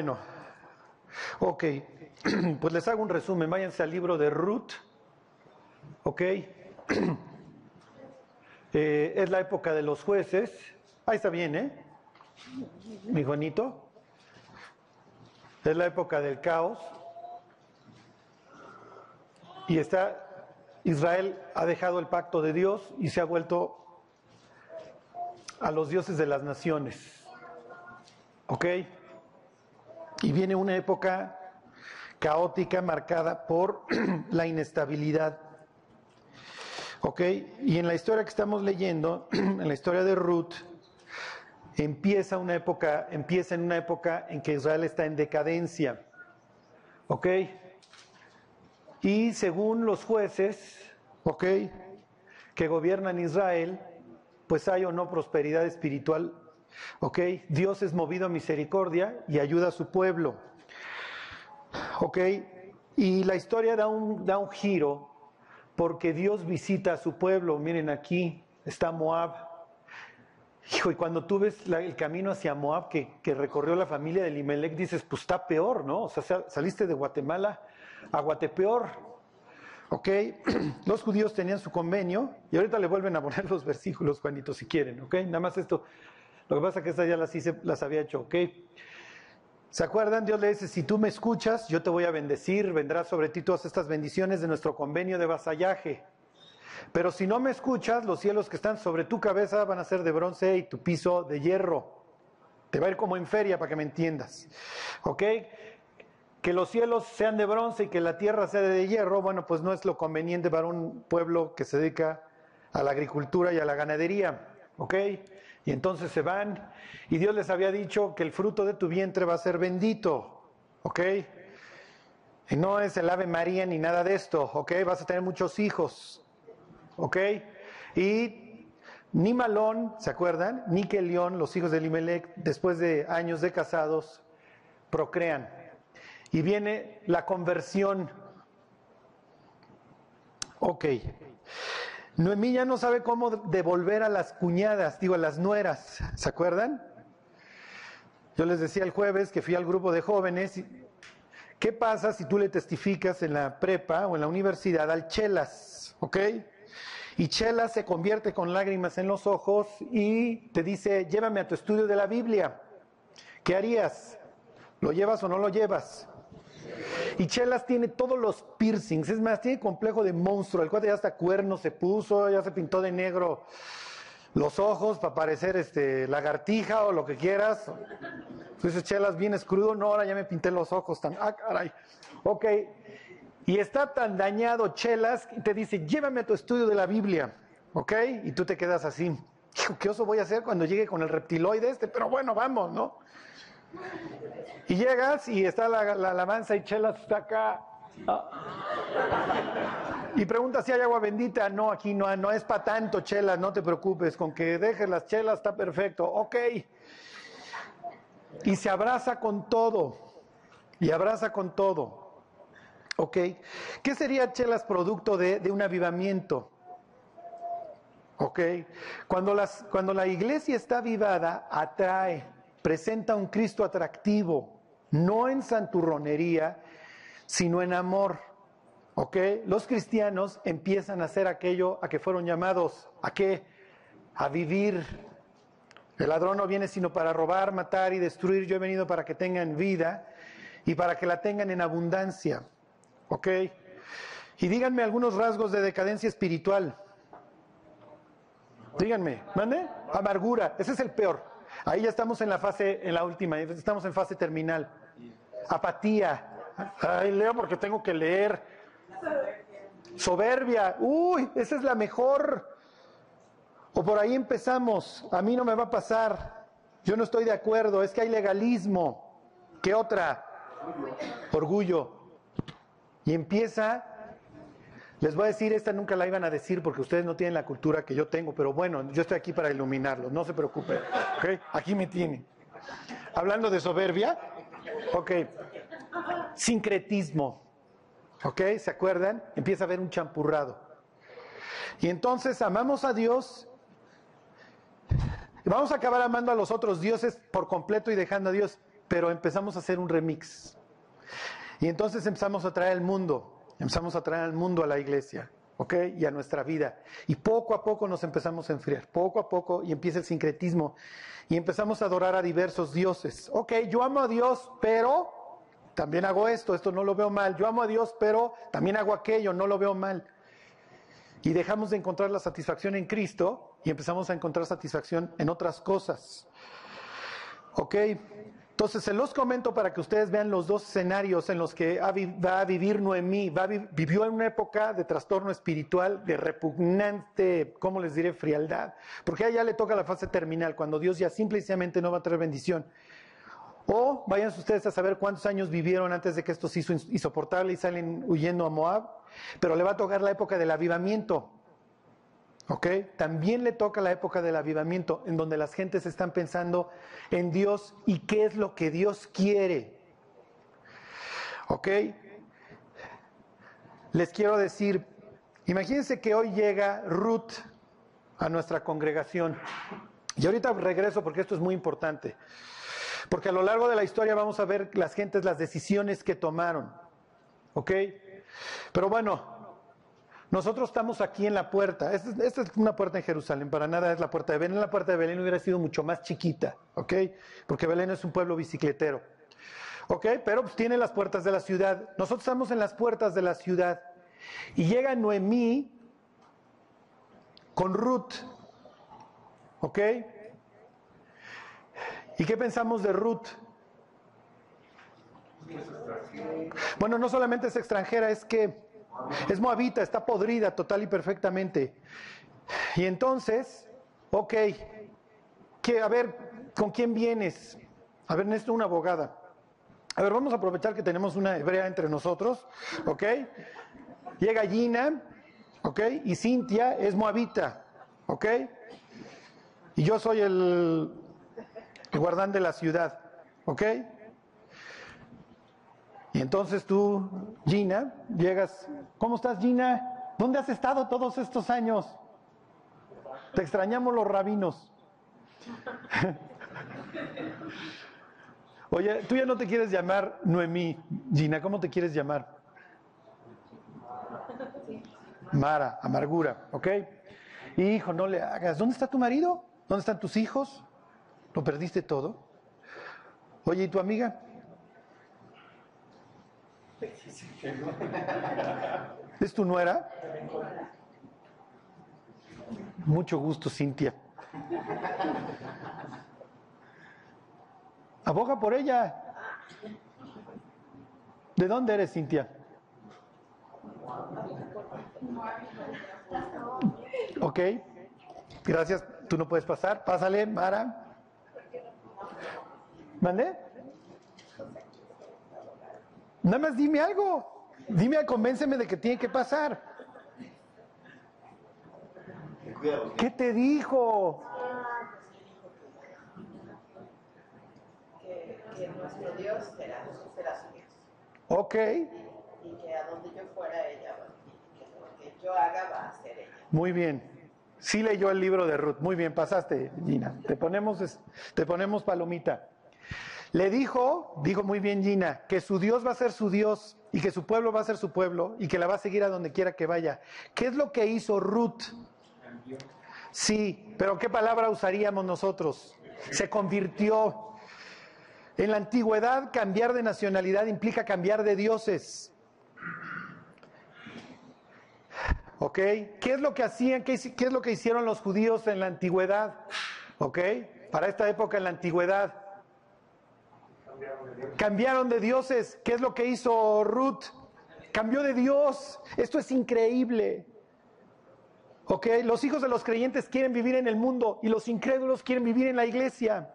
Bueno, ok, pues les hago un resumen. Váyanse al libro de Ruth, ok. Eh, es la época de los jueces. Ahí está bien, ¿eh? Mi Juanito. Es la época del caos. Y está, Israel ha dejado el pacto de Dios y se ha vuelto a los dioses de las naciones. ¿Ok? Y viene una época caótica marcada por la inestabilidad. ¿Ok? Y en la historia que estamos leyendo, en la historia de Ruth, empieza una época, empieza en una época en que Israel está en decadencia. ¿Ok? Y según los jueces, ¿ok? Que gobiernan Israel, pues hay o no prosperidad espiritual. ¿Ok? Dios es movido a misericordia y ayuda a su pueblo. ¿Ok? Y la historia da un, da un giro porque Dios visita a su pueblo. Miren aquí, está Moab. Hijo, y cuando tú ves el camino hacia Moab que, que, recorrió la familia de Limelec, dices, pues está peor, ¿no? O sea, saliste de Guatemala a Guatepeor. ¿Ok? Los judíos tenían su convenio y ahorita le vuelven a poner los versículos, Juanito, si quieren, ¿ok? Nada más esto. Lo que pasa es que estas ya las había hecho, ¿ok? ¿Se acuerdan? Dios le dice, si tú me escuchas, yo te voy a bendecir, vendrá sobre ti todas estas bendiciones de nuestro convenio de vasallaje. Pero si no me escuchas, los cielos que están sobre tu cabeza van a ser de bronce y tu piso de hierro. Te va a ir como en feria para que me entiendas. ¿Ok? Que los cielos sean de bronce y que la tierra sea de hierro, bueno, pues no es lo conveniente para un pueblo que se dedica a la agricultura y a la ganadería. ¿Ok? Y entonces se van y Dios les había dicho que el fruto de tu vientre va a ser bendito. ¿Ok? Y no es el Ave María ni nada de esto. ¿Ok? Vas a tener muchos hijos. ¿Ok? Y ni Malón, ¿se acuerdan? Ni que León, los hijos de Elimelech, después de años de casados, procrean. Y viene la conversión. Ok. Noemí ya no sabe cómo devolver a las cuñadas, digo, a las nueras, ¿se acuerdan? Yo les decía el jueves que fui al grupo de jóvenes, ¿qué pasa si tú le testificas en la prepa o en la universidad al Chelas, ¿ok? Y Chelas se convierte con lágrimas en los ojos y te dice, llévame a tu estudio de la Biblia. ¿Qué harías? ¿Lo llevas o no lo llevas? Y Chelas tiene todos los piercings, es más, tiene complejo de monstruo. El cuate ya hasta cuerno se puso, ya se pintó de negro los ojos para parecer este, lagartija o lo que quieras. Entonces, Chelas, vienes crudo, no, ahora ya me pinté los ojos tan. Ah, caray. Ok. Y está tan dañado Chelas y te dice, llévame a tu estudio de la Biblia. ¿Ok? Y tú te quedas así. ¿qué oso voy a hacer cuando llegue con el reptiloide este? Pero bueno, vamos, ¿no? Y llegas y está la, alabanza y Chelas está acá. Y pregunta si hay agua bendita. No, aquí no, no es para tanto, Chelas, no te preocupes. Con que dejes las chelas está perfecto. Ok. Y se abraza con todo. Y abraza con todo. Ok. ¿Qué sería chelas producto de, de un avivamiento? Ok. Cuando, las, cuando la iglesia está avivada, atrae presenta un Cristo atractivo, no en santurronería, sino en amor. ¿Ok? Los cristianos empiezan a hacer aquello a que fueron llamados, ¿a qué? A vivir. El ladrón no viene sino para robar, matar y destruir. Yo he venido para que tengan vida y para que la tengan en abundancia. ¿Ok? Y díganme algunos rasgos de decadencia espiritual. Díganme, ¿mande? Amargura, ese es el peor. Ahí ya estamos en la fase, en la última, estamos en fase terminal. Apatía. Ay, leo porque tengo que leer. Soberbia. Uy, esa es la mejor. O por ahí empezamos. A mí no me va a pasar. Yo no estoy de acuerdo. Es que hay legalismo. ¿Qué otra? Orgullo. Y empieza les voy a decir, esta nunca la iban a decir porque ustedes no tienen la cultura que yo tengo, pero bueno, yo estoy aquí para iluminarlos, no se preocupen. Aquí me tienen. Hablando de soberbia, ok. Sincretismo, ok, ¿se acuerdan? Empieza a haber un champurrado. Y entonces amamos a Dios, vamos a acabar amando a los otros dioses por completo y dejando a Dios pero empezamos a hacer un remix. Y entonces empezamos a traer al mundo, empezamos a traer al mundo a la iglesia, ¿ok? Y a nuestra vida. Y poco a poco nos empezamos a enfriar, poco a poco, y empieza el sincretismo. Y empezamos a adorar a diversos dioses. Ok, yo amo a Dios, pero también hago esto, esto no lo veo mal. Yo amo a Dios, pero también hago aquello, no lo veo mal. Y dejamos de encontrar la satisfacción en Cristo y empezamos a encontrar satisfacción en otras cosas. ¿Ok? Entonces se los comento para que ustedes vean los dos escenarios en los que va a vivir Noemí. Vivió en una época de trastorno espiritual, de repugnante, ¿cómo les diré? Frialdad. Porque a ella le toca la fase terminal, cuando Dios ya simplemente no va a traer bendición. O vayan ustedes a saber cuántos años vivieron antes de que esto se hizo insoportable y salen huyendo a Moab. Pero le va a tocar la época del avivamiento. ¿Ok? También le toca la época del avivamiento, en donde las gentes están pensando en Dios y qué es lo que Dios quiere. ¿Ok? Les quiero decir, imagínense que hoy llega Ruth a nuestra congregación. Y ahorita regreso porque esto es muy importante. Porque a lo largo de la historia vamos a ver las gentes, las decisiones que tomaron. ¿Ok? Pero bueno, nosotros estamos aquí en la puerta. Esta, es una puerta en Jerusalén, para nada es la puerta de Belén. La puerta de Belén hubiera sido mucho más chiquita, ¿ok? Porque Belén es un pueblo bicicletero. ¿Ok? Pero pues, tiene las puertas de la ciudad. Nosotros estamos en las puertas de la ciudad. Y llega Noemí con Ruth. ¿Ok? ¿Y qué pensamos de Ruth? Bueno, no solamente es extranjera, es que es moabita, está podrida total y perfectamente. Y entonces, ok, que, a ver, ¿con quién vienes? A ver, necesito una abogada. A ver, vamos a aprovechar que tenemos una hebrea entre nosotros, ¿ok? Llega Gina, ¿ok? Y Cintia es moabita, ¿ok? Y yo soy el, el guardán de la ciudad, ¿ok? Y entonces tú, Gina, llegas, ¿cómo estás Gina? ¿Dónde has estado todos estos años? Te extrañamos los rabinos. Oye, tú ya no te quieres llamar Noemí, Gina, ¿cómo te quieres llamar? Mara, amargura, ¿ok? Hijo, no le hagas. ¿Dónde está tu marido? ¿Dónde están tus hijos? ¿Lo perdiste todo? Oye, ¿y tu amiga? ¿Es tu nuera? Mucho gusto, Cintia. Aboga por ella. ¿De dónde eres, Cintia? Ok, gracias. Tú no puedes pasar. Pásale, Mara. ¿Mande? Nada más dime algo. Dime, convénceme de que tiene que pasar. ¿Qué te dijo? Que, que nuestro Dios será, será su Dios. Ok. Y que a donde yo fuera ella, que lo que yo haga va a ser ella. Muy bien. Sí leyó el libro de Ruth. Muy bien, pasaste, Gina. Te ponemos, te ponemos palomita. Le dijo, dijo muy bien Gina, que su Dios va a ser su Dios y que su pueblo va a ser su pueblo y que la va a seguir a donde quiera que vaya. ¿Qué es lo que hizo Ruth? Sí, pero ¿qué palabra usaríamos nosotros? Se convirtió. En la antigüedad cambiar de nacionalidad implica cambiar de dioses. ¿Ok? ¿Qué es lo que hacían? ¿Qué, es lo que hicieron los judíos en la antigüedad? ¿Ok? Para esta época en la antigüedad Cambiaron de dioses. ¿Qué es lo que hizo Ruth? Cambió de Dios. Esto es increíble. ¿Ok? Los hijos de los creyentes quieren vivir en el mundo y los incrédulos quieren vivir en la iglesia.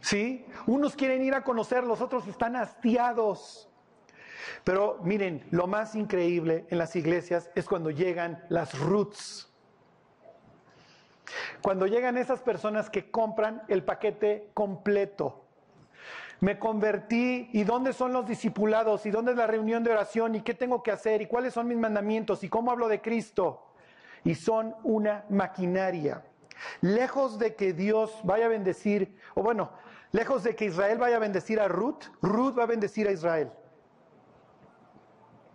¿Sí? Unos quieren ir a conocer, los otros están hastiados. Pero miren, lo más increíble en las iglesias es cuando llegan las roots. Cuando llegan esas personas que compran el paquete completo me convertí y dónde son los discipulados y dónde es la reunión de oración y qué tengo que hacer y cuáles son mis mandamientos y cómo hablo de Cristo. Y son una maquinaria. Lejos de que Dios vaya a bendecir, o bueno, Lejos de que Israel vaya a bendecir a Ruth, Ruth va a bendecir a Israel.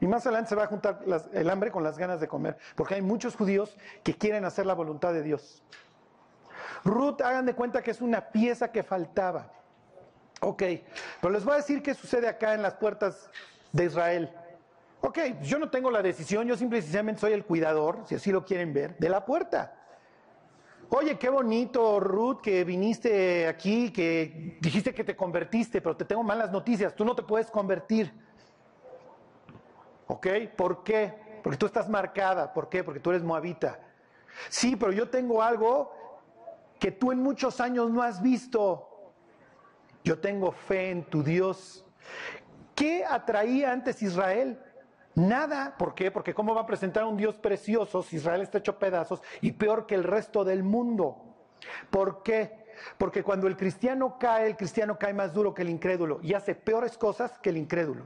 Y más adelante se va a juntar el hambre con las ganas de comer, porque hay muchos judíos que quieren hacer la voluntad de Dios. Ruth, hagan de cuenta que es una pieza que faltaba. Ok, pero les voy a decir qué sucede acá en las puertas de Israel. Ok, yo no tengo la decisión, yo simplemente soy el cuidador, si así lo quieren ver, de la puerta. Oye, qué bonito, Ruth, que viniste aquí, que dijiste que te convertiste, pero te tengo malas noticias, tú no te puedes convertir. ¿Ok? ¿Por qué? Porque tú estás marcada. ¿Por qué? Porque tú eres moabita. Sí, pero yo tengo algo que tú en muchos años no has visto. Yo tengo fe en tu Dios. ¿Qué atraía antes Israel? Nada. ¿Por qué? Porque ¿cómo va a presentar un Dios precioso si Israel está hecho pedazos y peor que el resto del mundo? ¿Por qué? Porque cuando el cristiano cae, el cristiano cae más duro que el incrédulo y hace peores cosas que el incrédulo.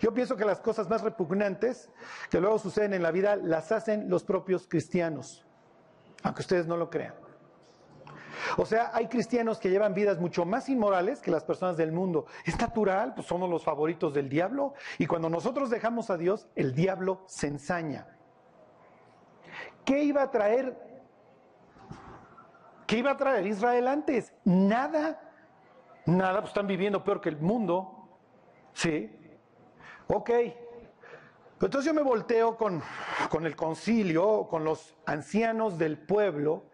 Yo pienso que las cosas más repugnantes que luego suceden en la vida las hacen los propios cristianos, aunque ustedes no lo crean. O sea, hay cristianos que llevan vidas mucho más inmorales que las personas del mundo. Es natural, pues somos los favoritos del diablo. Y cuando nosotros dejamos a Dios, el diablo se ensaña. ¿Qué iba a traer? ¿Qué iba a traer Israel antes? Nada. Nada, pues están viviendo peor que el mundo. Sí. Ok. Entonces yo me volteo con, con el concilio, con los ancianos del pueblo,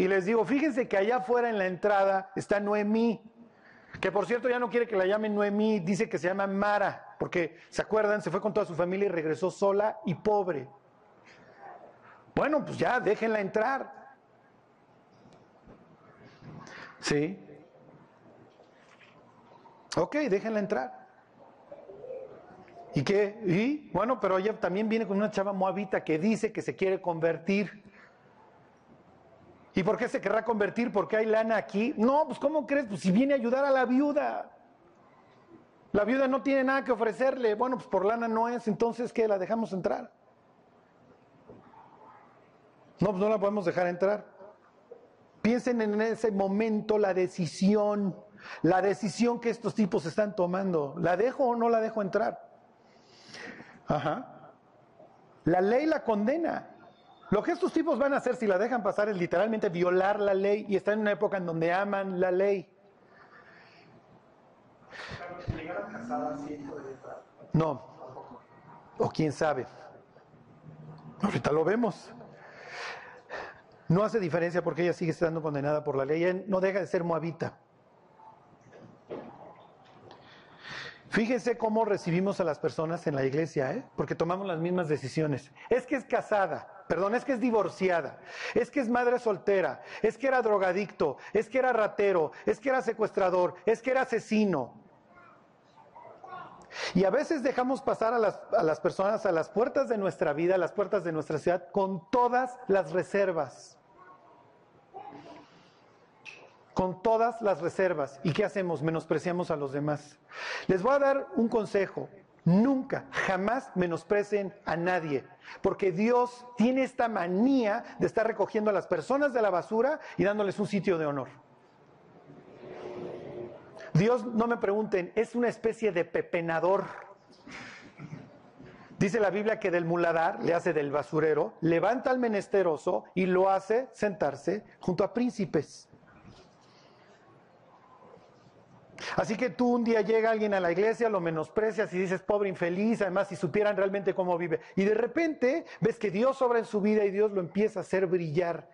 y les digo, fíjense que allá afuera en la entrada está Noemí, que por cierto ya no quiere que la llamen Noemí, dice que se llama Mara, porque se acuerdan, se fue con toda su familia y regresó sola y pobre. Bueno, pues ya, déjenla entrar. ¿Sí? Ok, déjenla entrar. ¿Y qué? Y bueno, pero ella también viene con una chava moabita que dice que se quiere convertir. ¿Y por qué se querrá convertir? ¿Porque hay lana aquí? No, pues ¿cómo crees? Pues si viene a ayudar a la viuda. La viuda no tiene nada que ofrecerle. Bueno, pues por lana no es, entonces ¿qué? ¿La dejamos entrar? No, pues no la podemos dejar entrar. Piensen en ese momento la decisión, la decisión que estos tipos están tomando. ¿La dejo o no la dejo entrar? Ajá. La ley la condena. Lo que estos tipos van a hacer si la dejan pasar es literalmente violar la ley y están en una época en donde aman la ley. No. O quién sabe. Ahorita lo vemos. No hace diferencia porque ella sigue estando condenada por la ley. Ella no deja de ser moabita. Fíjense cómo recibimos a las personas en la iglesia, ¿eh? porque tomamos las mismas decisiones. Es que es casada, perdón, es que es divorciada, es que es madre soltera, es que era drogadicto, es que era ratero, es que era secuestrador, es que era asesino. Y a veces dejamos pasar a las, a las personas a las puertas de nuestra vida, a las puertas de nuestra ciudad, con todas las reservas con todas las reservas. ¿Y qué hacemos? Menospreciamos a los demás. Les voy a dar un consejo. Nunca, jamás menosprecien a nadie, porque Dios tiene esta manía de estar recogiendo a las personas de la basura y dándoles un sitio de honor. Dios, no me pregunten, es una especie de pepenador. Dice la Biblia que del muladar, le hace del basurero, levanta al menesteroso y lo hace sentarse junto a príncipes. Así que tú un día llega alguien a la iglesia, lo menosprecias y dices, pobre infeliz, además si supieran realmente cómo vive. Y de repente ves que Dios obra en su vida y Dios lo empieza a hacer brillar.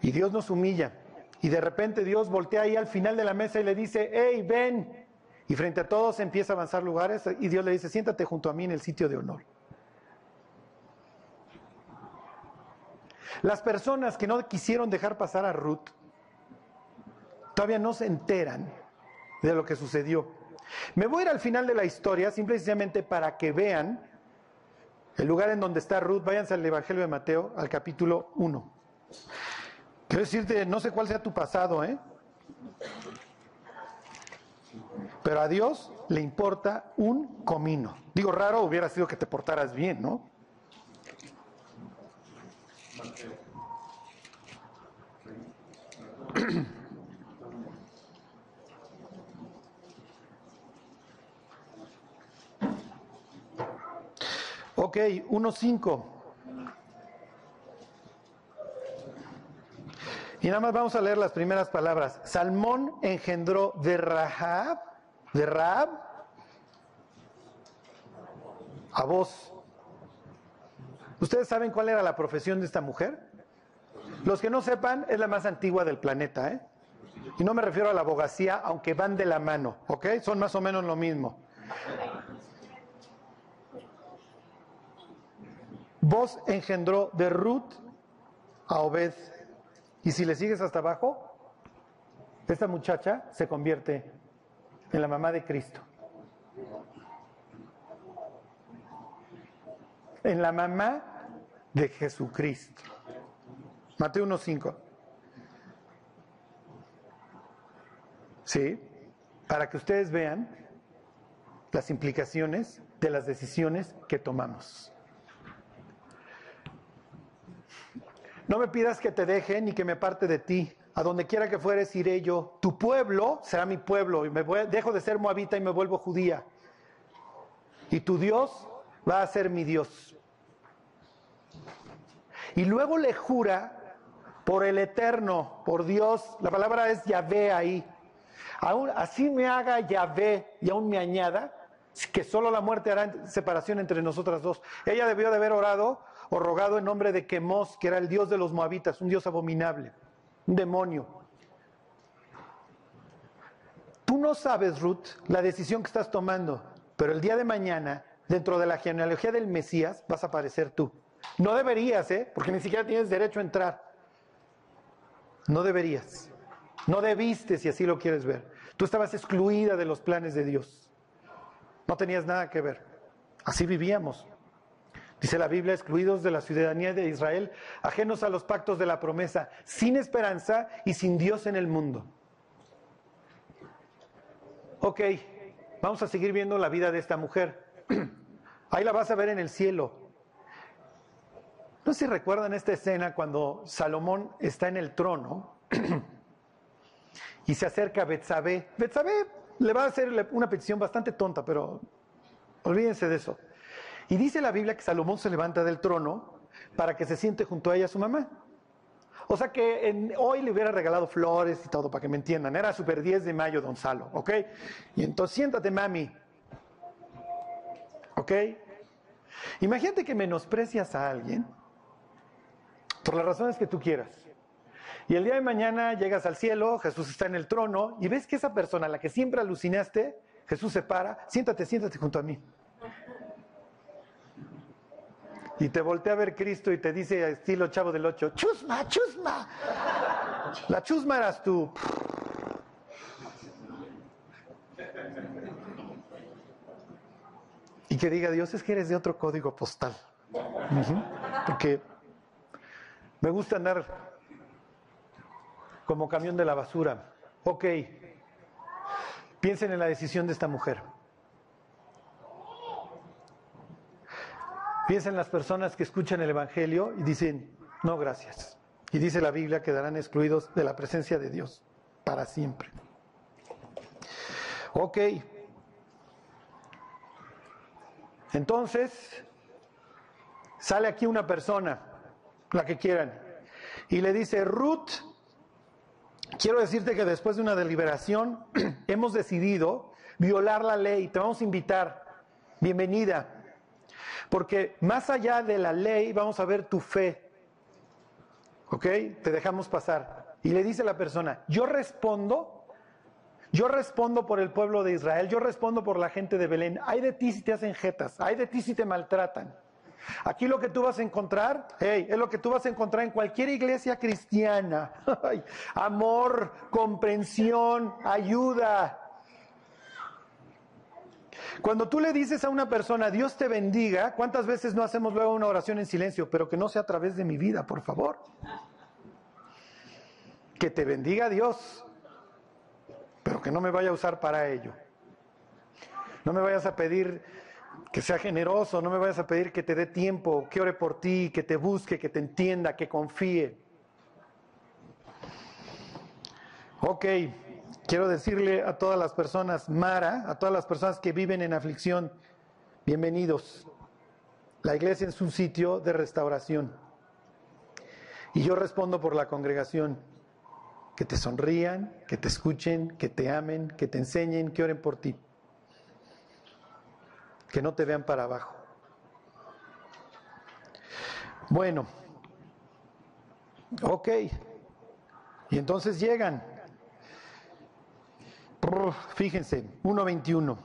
Y Dios nos humilla. Y de repente Dios voltea ahí al final de la mesa y le dice, hey, ven. Y frente a todos empieza a avanzar lugares y Dios le dice, siéntate junto a mí en el sitio de honor. Las personas que no quisieron dejar pasar a Ruth, todavía no se enteran de lo que sucedió. Me voy a ir al final de la historia, simplemente para que vean el lugar en donde está Ruth. Váyanse al Evangelio de Mateo, al capítulo 1. Quiero decirte, no sé cuál sea tu pasado, ¿eh? Pero a Dios le importa un comino. Digo, raro hubiera sido que te portaras bien, ¿no? Ok, 1.5. Y nada más vamos a leer las primeras palabras. Salmón engendró de Rahab, de Rahab, a vos. ¿Ustedes saben cuál era la profesión de esta mujer? Los que no sepan, es la más antigua del planeta, ¿eh? Y no me refiero a la abogacía, aunque van de la mano, ¿ok? Son más o menos lo mismo. Vos engendró de Ruth a Obed. Y si le sigues hasta abajo, esta muchacha se convierte en la mamá de Cristo. En la mamá de Jesucristo. Mateo 1.5. ¿Sí? Para que ustedes vean las implicaciones de las decisiones que tomamos. No me pidas que te deje ni que me parte de ti. A donde quiera que fueres iré yo. Tu pueblo será mi pueblo y me dejo de ser moabita y me vuelvo judía. Y tu Dios va a ser mi Dios. Y luego le jura por el eterno, por Dios. La palabra es Yahvé ahí. Aún, así me haga Yahvé y aún me añada que solo la muerte hará separación entre nosotras dos. Ella debió de haber orado o rogado en nombre de Quemos, que era el dios de los moabitas, un dios abominable, un demonio. Tú no sabes, Ruth, la decisión que estás tomando, pero el día de mañana, dentro de la genealogía del Mesías, vas a aparecer tú. No deberías, ¿eh? Porque ni siquiera tienes derecho a entrar. No deberías. No debiste si así lo quieres ver. Tú estabas excluida de los planes de Dios. No tenías nada que ver. Así vivíamos. Dice la Biblia, excluidos de la ciudadanía de Israel, ajenos a los pactos de la promesa, sin esperanza y sin Dios en el mundo. Ok, vamos a seguir viendo la vida de esta mujer. Ahí la vas a ver en el cielo. No sé si recuerdan esta escena cuando Salomón está en el trono y se acerca a Betsabé. Betsabé le va a hacer una petición bastante tonta, pero olvídense de eso. Y dice la Biblia que Salomón se levanta del trono para que se siente junto a ella su mamá. O sea que hoy le hubiera regalado flores y todo, para que me entiendan. Era super 10 de mayo, don Salo, ¿ok? Y entonces siéntate, mami. ¿Ok? Imagínate que menosprecias a alguien por las razones que tú quieras. Y el día de mañana llegas al cielo, Jesús está en el trono, y ves que esa persona a la que siempre alucinaste, Jesús se para, siéntate, siéntate junto a mí. Y te voltea a ver Cristo y te dice, estilo chavo del ocho, chusma, chusma. La chusma eras tú. Y que diga Dios, es que eres de otro código postal. Porque me gusta andar como camión de la basura. Ok, piensen en la decisión de esta mujer. Piensa en las personas que escuchan el Evangelio y dicen, no, gracias. Y dice la Biblia que quedarán excluidos de la presencia de Dios para siempre. Ok. Entonces, sale aquí una persona, la que quieran, y le dice, Ruth, quiero decirte que después de una deliberación hemos decidido violar la ley, te vamos a invitar, bienvenida. Porque más allá de la ley vamos a ver tu fe. ¿Ok? Te dejamos pasar. Y le dice la persona, yo respondo, yo respondo por el pueblo de Israel, yo respondo por la gente de Belén. Hay de ti si te hacen jetas, hay de ti si te maltratan. Aquí lo que tú vas a encontrar, hey, es lo que tú vas a encontrar en cualquier iglesia cristiana. Amor, comprensión, ayuda. Cuando tú le dices a una persona, Dios te bendiga, ¿cuántas veces no hacemos luego una oración en silencio? Pero que no sea a través de mi vida, por favor. Que te bendiga Dios, pero que no me vaya a usar para ello. No me vayas a pedir que sea generoso, no me vayas a pedir que te dé tiempo, que ore por ti, que te busque, que te entienda, que confíe. Ok. Quiero decirle a todas las personas, Mara, a todas las personas que viven en aflicción, bienvenidos. La iglesia es un sitio de restauración. Y yo respondo por la congregación. Que te sonrían, que te escuchen, que te amen, que te enseñen, que oren por ti. Que no te vean para abajo. Bueno, ok. Y entonces llegan. Fíjense, 1.21.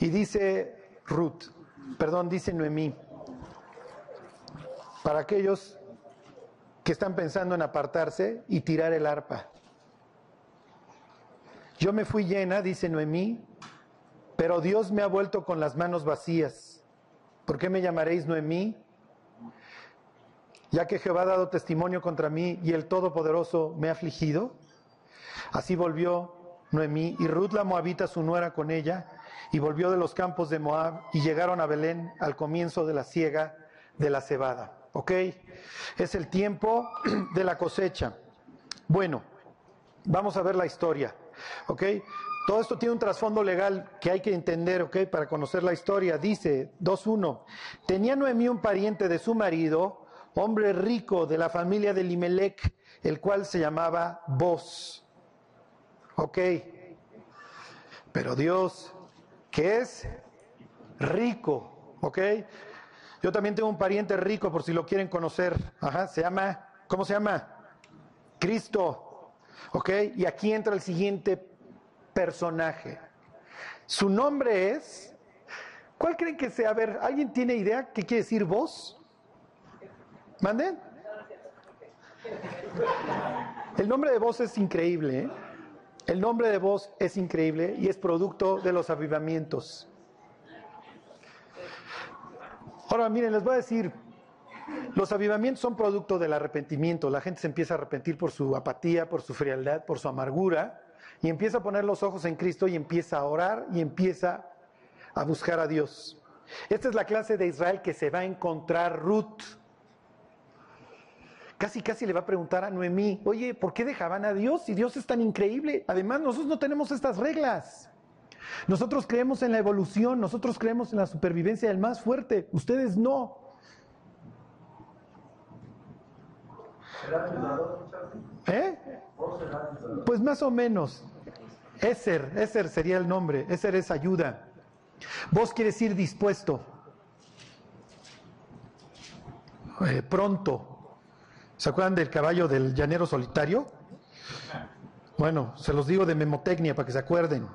Y dice Ruth, perdón, dice Noemí, para aquellos que están pensando en apartarse y tirar el arpa. Yo me fui llena, dice Noemí, pero Dios me ha vuelto con las manos vacías. ¿Por qué me llamaréis Noemí? Ya que Jehová ha dado testimonio contra mí y el Todopoderoso me ha afligido. Así volvió Noemí y Ruth la Moabita, su nuera, con ella, y volvió de los campos de Moab y llegaron a Belén al comienzo de la siega de la cebada. ¿Ok? Es el tiempo de la cosecha. Bueno, vamos a ver la historia. ¿Ok? Todo esto tiene un trasfondo legal que hay que entender, ¿ok? Para conocer la historia. Dice 2.1, tenía Noemí un pariente de su marido, hombre rico de la familia de Limelec, el cual se llamaba Boz. ¿Ok? Pero Dios, que es rico, ¿ok? Yo también tengo un pariente rico, por si lo quieren conocer. Ajá, se llama, ¿cómo se llama? Cristo. ¿Ok? Y aquí entra el siguiente personaje. Su nombre es, ¿cuál creen que sea? A ver, ¿alguien tiene idea qué quiere decir vos? ¿Manden? El nombre de vos es increíble. ¿eh? El nombre de vos es increíble y es producto de los avivamientos. Ahora, miren, les voy a decir, los avivamientos son producto del arrepentimiento. La gente se empieza a arrepentir por su apatía, por su frialdad, por su amargura, y empieza a poner los ojos en Cristo y empieza a orar y empieza a buscar a Dios. Esta es la clase de Israel que se va a encontrar Ruth. Casi, casi le va a preguntar a Noemí, oye, ¿por qué dejaban a Dios si Dios es tan increíble? Además, nosotros no tenemos estas reglas. Nosotros creemos en la evolución, nosotros creemos en la supervivencia del más fuerte, ustedes no. ¿Eh? Pues más o menos. Eser, Eser sería el nombre, Eser es ayuda. Vos quieres ir dispuesto, eh, pronto. ¿Se acuerdan del caballo del llanero solitario? Bueno, se los digo de memotecnia para que se acuerden.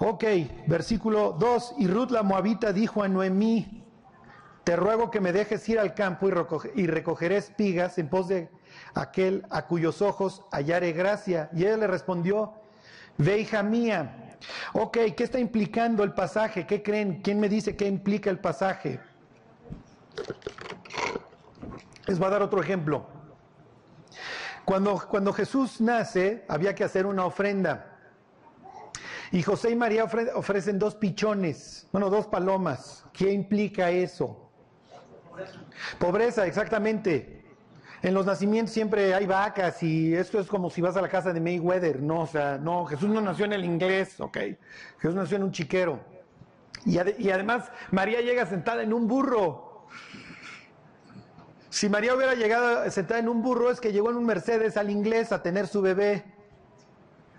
Ok, versículo 2. Y Ruth la Moabita dijo a Noemí, te ruego que me dejes ir al campo y, recogeré espigas en pos de aquel a cuyos ojos hallaré gracia. Y ella le respondió, ve hija mía. Ok, ¿qué está implicando el pasaje? ¿Qué creen? ¿Quién me dice qué implica el pasaje? Les voy a dar otro ejemplo. Cuando, cuando Jesús nace, había que hacer una ofrenda. Y José y María ofrecen dos pichones, bueno, dos palomas. ¿Qué implica eso? Pobreza, exactamente. En los nacimientos siempre hay vacas y esto es como si vas a la casa de Mayweather, no, o sea, no, Jesús no nació en el inglés, ok. Jesús nació en un chiquero. Y, y además María llega sentada en un burro. Si María hubiera llegado sentada en un burro es que llegó en un Mercedes al inglés a tener su bebé.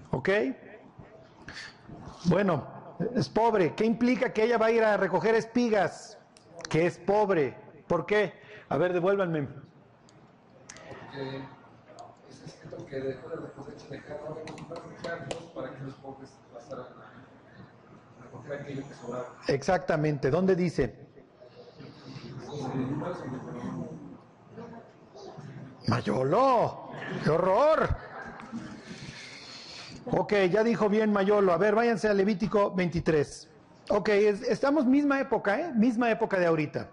¿Ok? Bueno, es pobre. ¿Qué implica que ella va a ir a recoger espigas? Que es pobre. ¿Por qué? A ver, devuélvanme. Porque es escrito que dejó de cosecha de para que los pobres pasaran a recoger aquello que sobraba. Exactamente. ¿Dónde dice? Mayolo, qué horror. Ok, ya dijo bien Mayolo. A ver, váyanse a Levítico 23. Ok, estamos misma época, ¿eh? Misma época de ahorita.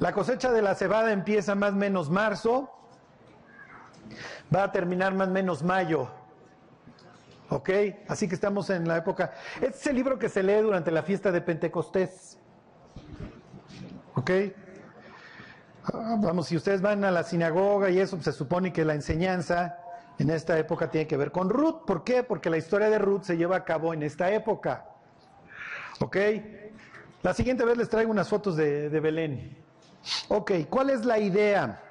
La cosecha de la cebada empieza más o menos marzo, va a terminar más o menos mayo. ¿Ok? Así que estamos en la época. Este es el libro que se lee durante la fiesta de Pentecostés. ¿Ok? Ah, vamos, si ustedes van a la sinagoga y eso, se supone que la enseñanza en esta época tiene que ver con Ruth. ¿Por qué? Porque la historia de Ruth se lleva a cabo en esta época. ¿Ok? La siguiente vez les traigo unas fotos de, de Belén. Ok, ¿cuál es la idea?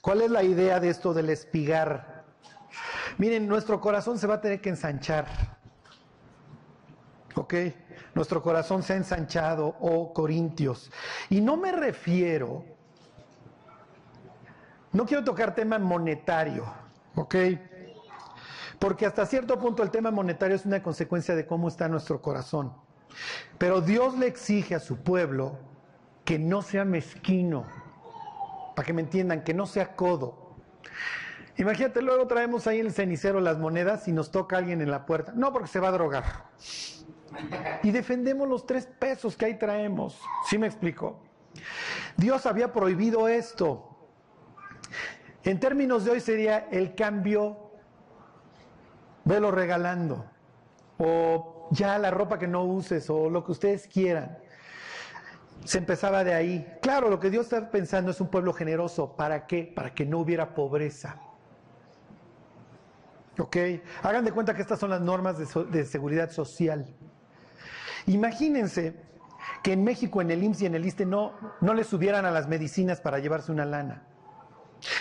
¿Cuál es la idea de esto del espigar? Miren, nuestro corazón se va a tener que ensanchar. ¿Ok? Nuestro corazón se ha ensanchado, oh Corintios. Y no me refiero, no quiero tocar tema monetario, ¿ok? Porque hasta cierto punto el tema monetario es una consecuencia de cómo está nuestro corazón. Pero Dios le exige a su pueblo que no sea mezquino, para que me entiendan, que no sea codo. Imagínate, luego traemos ahí en el cenicero las monedas y nos toca alguien en la puerta. No, porque se va a drogar. Y defendemos los tres pesos que ahí traemos. ¿Sí me explico? Dios había prohibido esto. En términos de hoy sería el cambio, velo regalando. O ya la ropa que no uses o lo que ustedes quieran. Se empezaba de ahí. Claro, lo que Dios está pensando es un pueblo generoso. ¿Para qué? Para que no hubiera pobreza. ¿Ok? Hagan de cuenta que estas son las normas de, seguridad social. Imagínense que en México, en el IMSS y en el ISTE, no, no le subieran a las medicinas para llevarse una lana.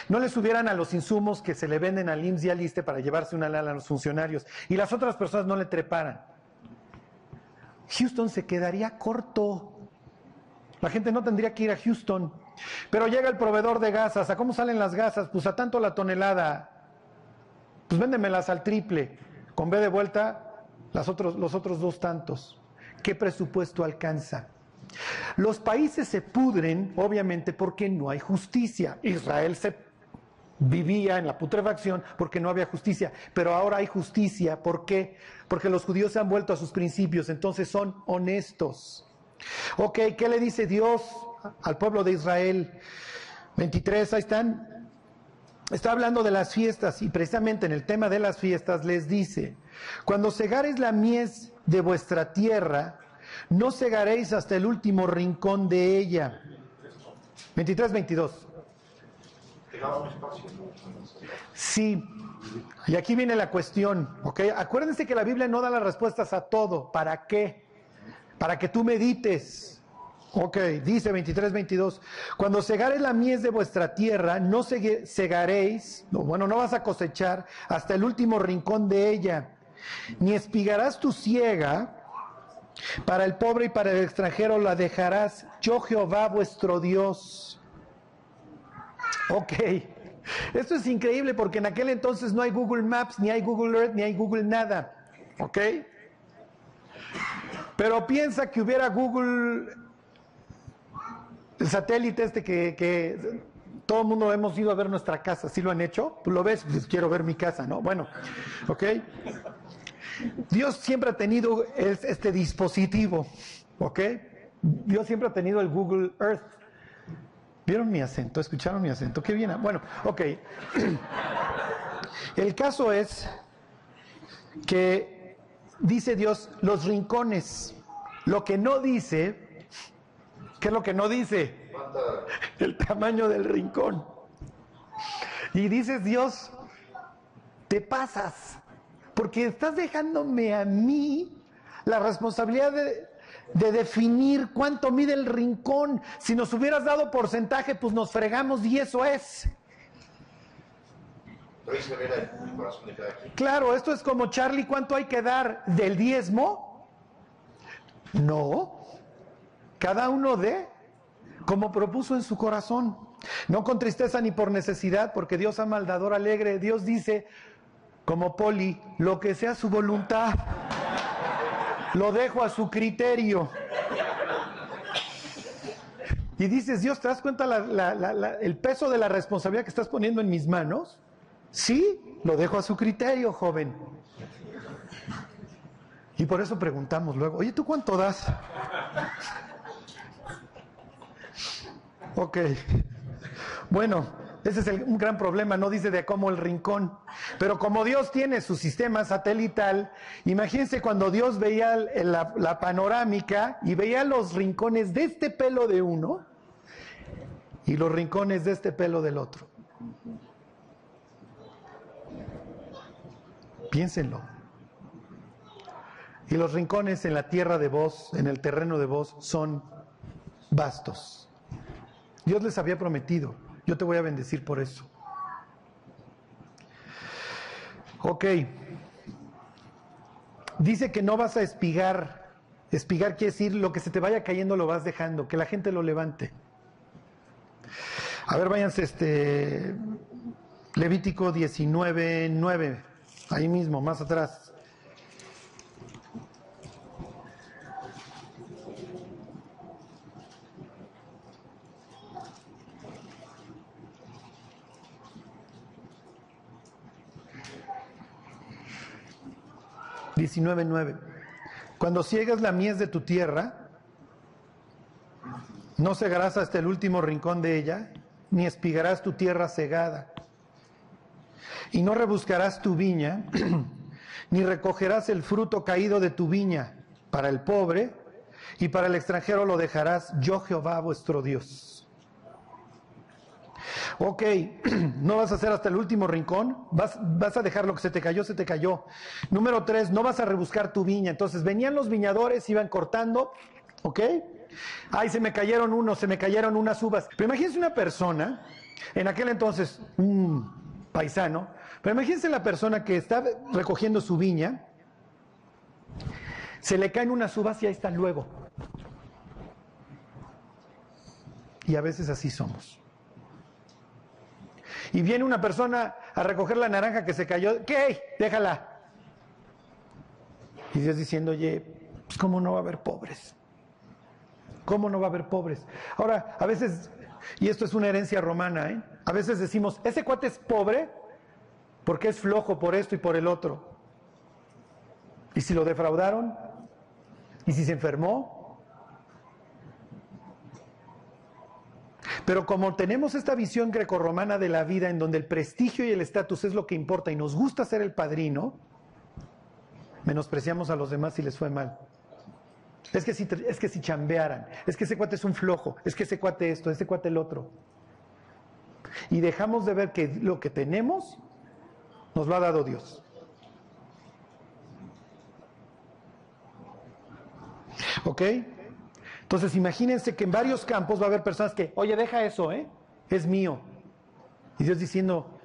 No le subieran a los insumos que se le venden al IMSS y al ISTE para llevarse una lana a los funcionarios. Y las otras personas no le treparan. Houston se quedaría corto. La gente no tendría que ir a Houston. Pero llega el proveedor de gasas. ¿A cómo salen las gasas? Pues a tanto la tonelada. Pues véndemelas al triple. Con B de vuelta, las otros, los otros dos tantos. ¿Qué presupuesto alcanza? Los países se pudren, obviamente, porque no hay justicia. Israel se vivía en la putrefacción porque no había justicia, pero ahora hay justicia. ¿Por qué? Porque los judíos se han vuelto a sus principios, entonces son honestos. Ok, ¿qué le dice Dios al pueblo de Israel? 23, ahí están. Está hablando de las fiestas y precisamente en el tema de las fiestas les dice, cuando segares la mies de vuestra tierra, no segaréis hasta el último rincón de ella. 23, 22. Sí, y aquí viene la cuestión, ¿ok? Acuérdense que la Biblia no da las respuestas a todo. ¿Para qué? Para que tú medites. Ok, dice 23, 22. Cuando segares la mies de vuestra tierra, no segaréis, no, bueno, no vas a cosechar hasta el último rincón de ella, ni espigarás tu siega. Para el pobre y para el extranjero la dejarás. Yo Jehová vuestro Dios. Ok. Esto es increíble porque en aquel entonces no hay Google Maps, ni hay Google Earth, ni hay Google nada. ¿Ok? Pero piensa que hubiera Google, el satélite este que, que todo el mundo hemos ido a ver nuestra casa. ¿Sí lo han hecho? Pues lo ves, pues quiero ver mi casa, ¿no? Bueno, ¿ok? Dios siempre ha tenido es- este dispositivo, ¿ok? Dios siempre ha tenido el Google Earth. ¿Vieron mi acento? ¿Escucharon mi acento? Qué bien. Bueno, ok. El caso es que dice Dios los rincones. Lo que no dice, ¿qué es lo que no dice? El tamaño del rincón. Y dices, Dios, te pasas, porque estás dejándome a mí la responsabilidad de, de definir cuánto mide el rincón. Si nos hubieras dado porcentaje, pues nos fregamos y eso es. Pero ahí se ve la- el corazón de cada quien. Claro, esto es como Charlie, ¿cuánto hay que dar del diezmo? No. Cada uno de como propuso en su corazón. No con tristeza ni por necesidad, porque Dios ama al dador alegre. Dios dice, como Poli, lo que sea su voluntad, lo dejo a su criterio. Y dices, Dios, ¿te das cuenta el peso de la responsabilidad que estás poniendo en mis manos? Sí, lo dejo a su criterio, joven. Y por eso preguntamos luego, oye, ¿tú cuánto das? Ok. Bueno, ese es el- un gran problema, no dice de cómo el rincón. Pero como Dios tiene su sistema satelital, imagínense cuando Dios veía la, la panorámica y veía los rincones de este pelo de uno y los rincones de este pelo del otro. Piénsenlo. Y los rincones en la tierra de vos, en el terreno de vos, son vastos. Dios les había prometido, yo te voy a bendecir por eso. Ok. Dice que no vas a espigar. Espigar quiere decir lo que se te vaya cayendo lo vas dejando, que la gente lo levante. A ver, váyanse este Levítico 19, 9, ahí mismo, más atrás. Diecinueve, nueve. Cuando ciegas la mies de tu tierra, no cegarás hasta el último rincón de ella, ni espigarás tu tierra cegada. Y no rebuscarás tu viña, ni recogerás el fruto caído de tu viña. Para el pobre y para el extranjero lo dejarás, yo Jehová vuestro Dios. Ok, no vas a hacer hasta el último rincón, vas, vas, a dejar lo que se te cayó, se te cayó. Número tres, no vas a rebuscar tu viña. Entonces venían los viñadores, iban cortando, ¿ok? Ay, se me cayeron unos, se me cayeron unas uvas. Pero imagínense una persona, en aquel entonces, un paisano, pero imagínense la persona que está recogiendo su viña, se le caen unas uvas y ahí están luego. Y a veces así somos. Y viene una persona a recoger la naranja que se cayó, ¿qué? Déjala. Y Dios diciendo, oye, pues ¿cómo no va a haber pobres? ¿Cómo no va a haber pobres? Ahora, a veces, y esto es una herencia romana, ¿eh? a veces decimos, ese cuate es pobre porque es flojo por esto y por el otro. ¿Y si lo defraudaron? ¿Y si se enfermó? Pero como tenemos esta visión grecorromana de la vida en donde el prestigio y el estatus es lo que importa y nos gusta ser el padrino, menospreciamos a los demás si les fue mal. Es que si, es que si chambearan, es que ese cuate es un flojo, es que ese cuate esto, ese cuate el otro. Y dejamos de ver que lo que tenemos nos lo ha dado Dios. ¿Ok? Entonces imagínense que en varios campos va a haber personas que, oye, deja eso, ¿eh? Es mío. Y Dios diciendo,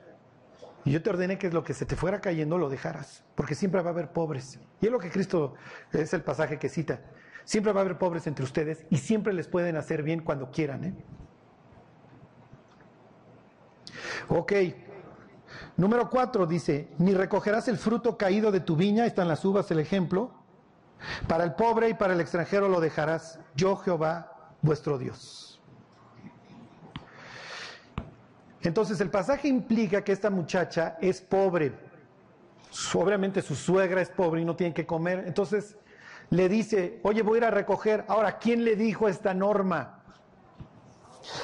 yo te ordené que lo que se te fuera cayendo lo dejaras, porque siempre va a haber pobres. Y es lo que Cristo es el pasaje que cita. Siempre va a haber pobres entre ustedes y siempre les pueden hacer bien cuando quieran. ¿eh? Ok. Número cuatro dice, ni recogerás el fruto caído de tu viña, están las uvas el ejemplo, para el pobre y para el extranjero lo dejarás, yo Jehová vuestro Dios. Entonces el pasaje implica que esta muchacha es pobre, obviamente su suegra es pobre y no tiene que comer, entonces le dice, oye, voy a ir a recoger. Ahora, ¿quién le dijo esta norma?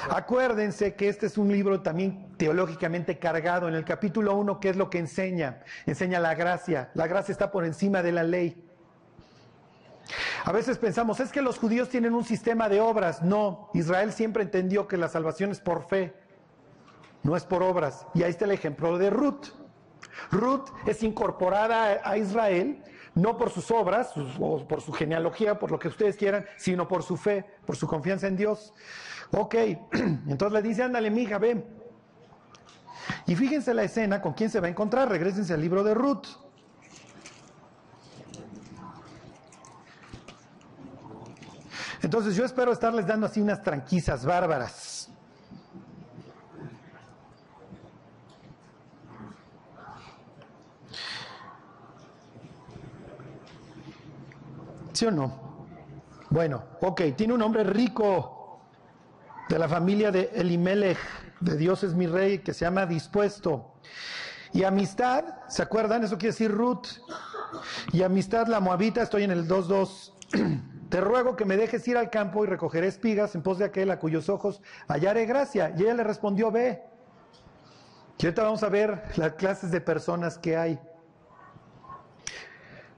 Acuérdense que este es un libro también teológicamente cargado. En el capítulo 1, ¿qué es lo que enseña? Enseña la gracia. La gracia está por encima de la ley. A veces pensamos, es que los judíos tienen un sistema de obras. No, Israel siempre entendió que la salvación es por fe, no es por obras. Y ahí está el ejemplo de Ruth. Ruth es incorporada a Israel no por sus obras o por su genealogía, por lo que ustedes quieran, sino por su fe, por su confianza en Dios. Ok, entonces le dice, ándale, mija, ven. Y fíjense la escena con quién se va a encontrar, regresense al libro de Ruth. Entonces yo espero estarles dando así unas tranquisas bárbaras. ¿Sí o no? Bueno, ok, tiene un hombre rico de la familia de Elimelech, de Dios es mi rey, que se llama dispuesto. Y amistad, ¿se acuerdan? Eso quiere decir Ruth. Y amistad, la moabita, estoy en el 2.2. Te ruego que me dejes ir al campo y recogeré espigas en pos de aquel a cuyos ojos hallaré gracia. Y ella le respondió, ve. Y ahorita vamos a ver las clases de personas que hay.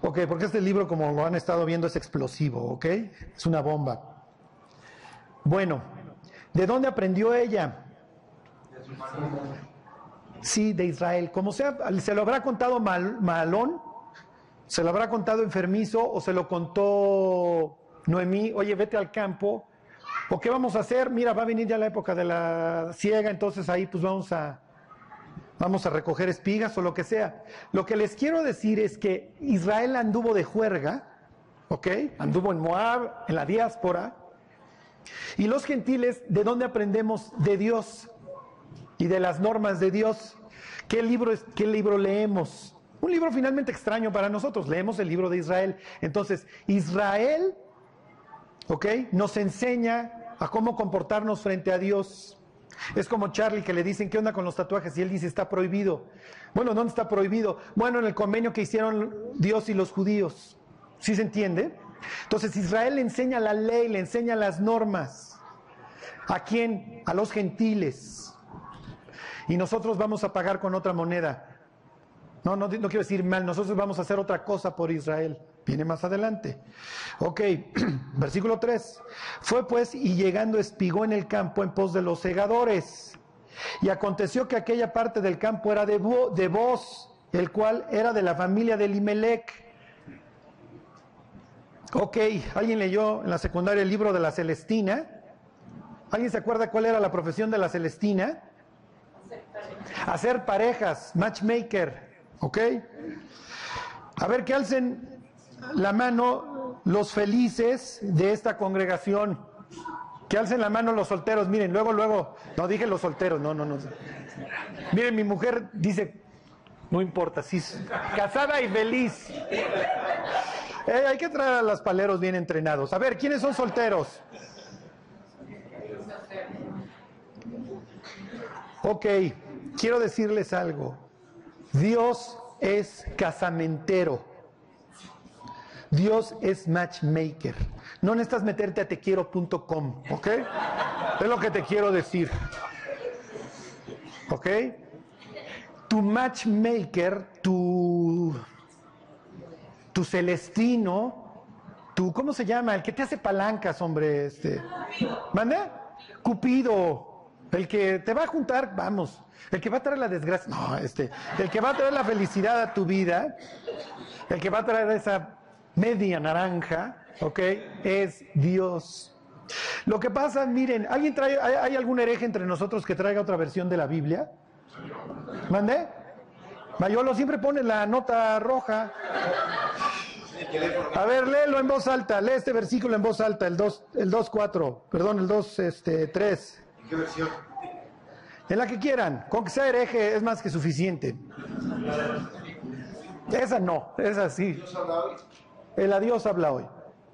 Ok, porque este libro, como lo han estado viendo, es explosivo, ¿ok? Es una bomba. Bueno, ¿de dónde aprendió ella? Sí, de Israel. Como sea, se lo habrá contado Malón, ¿Se lo habrá contado enfermizo o se lo contó Noemí? Oye, vete al campo. ¿O qué vamos a hacer? Mira, va a venir ya la época de la ciega, entonces ahí pues vamos a, vamos a recoger espigas o lo que sea. Lo que les quiero decir es que Israel anduvo de juerga, ¿ok? Anduvo en Moab, en la diáspora. Y los gentiles, ¿de dónde aprendemos de Dios y de las normas de Dios? ¿Qué libro, qué libro leemos? Un libro finalmente extraño para nosotros. Leemos el libro de Israel. Entonces, Israel, ¿ok? Nos enseña a cómo comportarnos frente a Dios. Es como Charlie que le dicen, ¿qué onda con los tatuajes? Y él dice, está prohibido. Bueno, ¿dónde está prohibido? Bueno, en el convenio que hicieron Dios y los judíos. ¿Sí se entiende? Entonces Israel le enseña la ley, le enseña las normas. ¿A quién? A los gentiles. Y nosotros vamos a pagar con otra moneda. No, no, quiero decir mal, nosotros vamos a hacer otra cosa por Israel. Viene más adelante. Ok, versículo 3. Fue pues y llegando espigó en el campo en pos de los segadores. Y aconteció que aquella parte del campo era de, Bo, de Boz, el cual era de la familia de Limelec. Ok, ¿alguien leyó en la secundaria el libro de la Celestina? ¿Alguien se acuerda cuál era la profesión de la Celestina? Hacer parejas, matchmaker. ¿Ok? A ver, que alcen la mano los felices de esta congregación. Que alcen la mano los solteros. Miren, luego, luego, no dije los solteros, no, no, no. Miren, mi mujer dice, no importa, sí, casada y feliz. Eh, hay que traer a los paleros bien entrenados. A ver, ¿quiénes son solteros? Ok, quiero decirles algo. Dios es casamentero. Dios es matchmaker. No necesitas meterte a tequiero.com, ¿ok? Es lo que te quiero decir. ¿Ok? Tu matchmaker, tu, tu celestino, tu, ¿cómo se llama? El que te hace palancas, hombre. Este. ¿Mande? Cupido. El que te va a juntar, vamos. El que va a traer la desgracia, no, este, el que va a traer la felicidad a tu vida, el que va a traer esa media naranja, ¿ok? Es Dios. Lo que pasa, miren, ¿alguien trae, hay, algún hereje entre nosotros que traiga otra versión de la Biblia? ¿Mandé? Mayolo siempre pone la nota roja. A ver, léelo en voz alta, lee este versículo en voz alta, el 2, el 2.4, perdón, el 2, este, 3. ¿En qué versión? En la que quieran, con que sea hereje es más que suficiente. Esa no, esa sí. Dios habla hoy. El adiós habla hoy.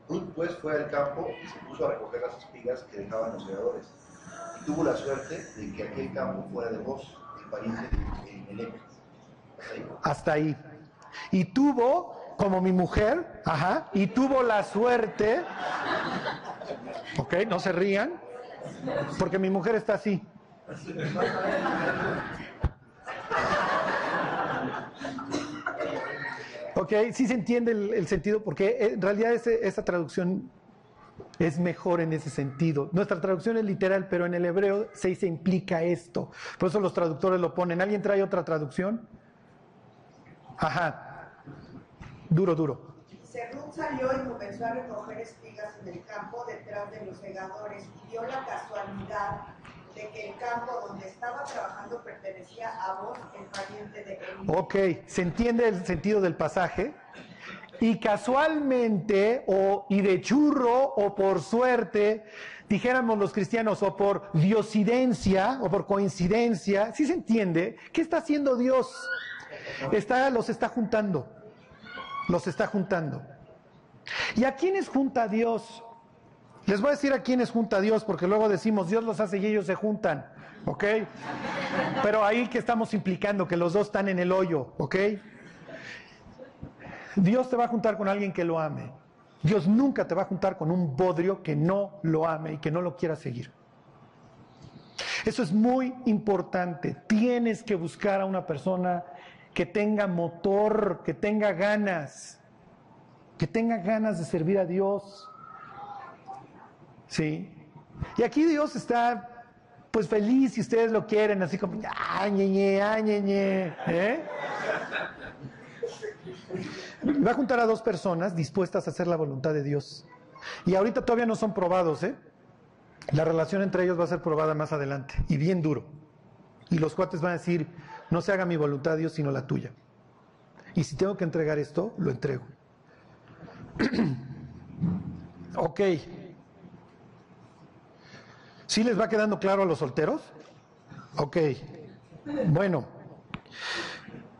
Ruth pues fue al campo y se puso a recoger las espigas que dejaban los segadores. Y tuvo la suerte de que aquel campo fuera de vos, el pariente de ahí. Hasta ahí. Y tuvo, como mi mujer, ajá, y tuvo la suerte, ok, no se rían, porque mi mujer está así. Ok, sí se entiende el, sentido, porque en realidad esa traducción es mejor en ese sentido. Nuestra traducción es literal, pero en el hebreo se, se implica esto. Por eso los traductores lo ponen. ¿Alguien trae otra traducción? Ajá. Duro, duro. Serrún salió y comenzó a recoger espigas en el campo detrás de los segadores y dio la casualidad de que el campo donde estaba trabajando pertenecía a vos, el pariente de Eli. Ok, se entiende el sentido del pasaje. Y casualmente, o y de churro, o por suerte, dijéramos los cristianos, o por diosidencia, o por coincidencia, ¿sí se entiende? ¿Qué está haciendo Dios? Está, los está juntando. Los está juntando. ¿Y a quiénes junta Dios? Les voy a decir a quiénes junta Dios, porque luego decimos, Dios los hace y ellos se juntan, ¿ok? Pero ahí que estamos implicando que los dos están en el hoyo, ¿ok? Dios te va a juntar con alguien que lo ame. Dios nunca te va a juntar con un bodrio que no lo ame y que no lo quiera seguir. Eso es muy importante. Tienes que buscar a una persona que tenga motor, que tenga ganas, que tenga ganas de servir a Dios. Sí. Y aquí Dios está pues feliz si ustedes lo quieren, así como, ¡ay, ñe, ñe, ñe", ¿eh? Va a juntar a dos personas dispuestas a hacer la voluntad de Dios. Y ahorita todavía no son probados, ¿eh? La relación entre ellos va a ser probada más adelante y bien duro. Y los cuates van a decir, no se haga mi voluntad Dios, sino la tuya. Y si tengo que entregar esto, lo entrego. ok. ¿Sí les va quedando claro a los solteros? Ok. Bueno.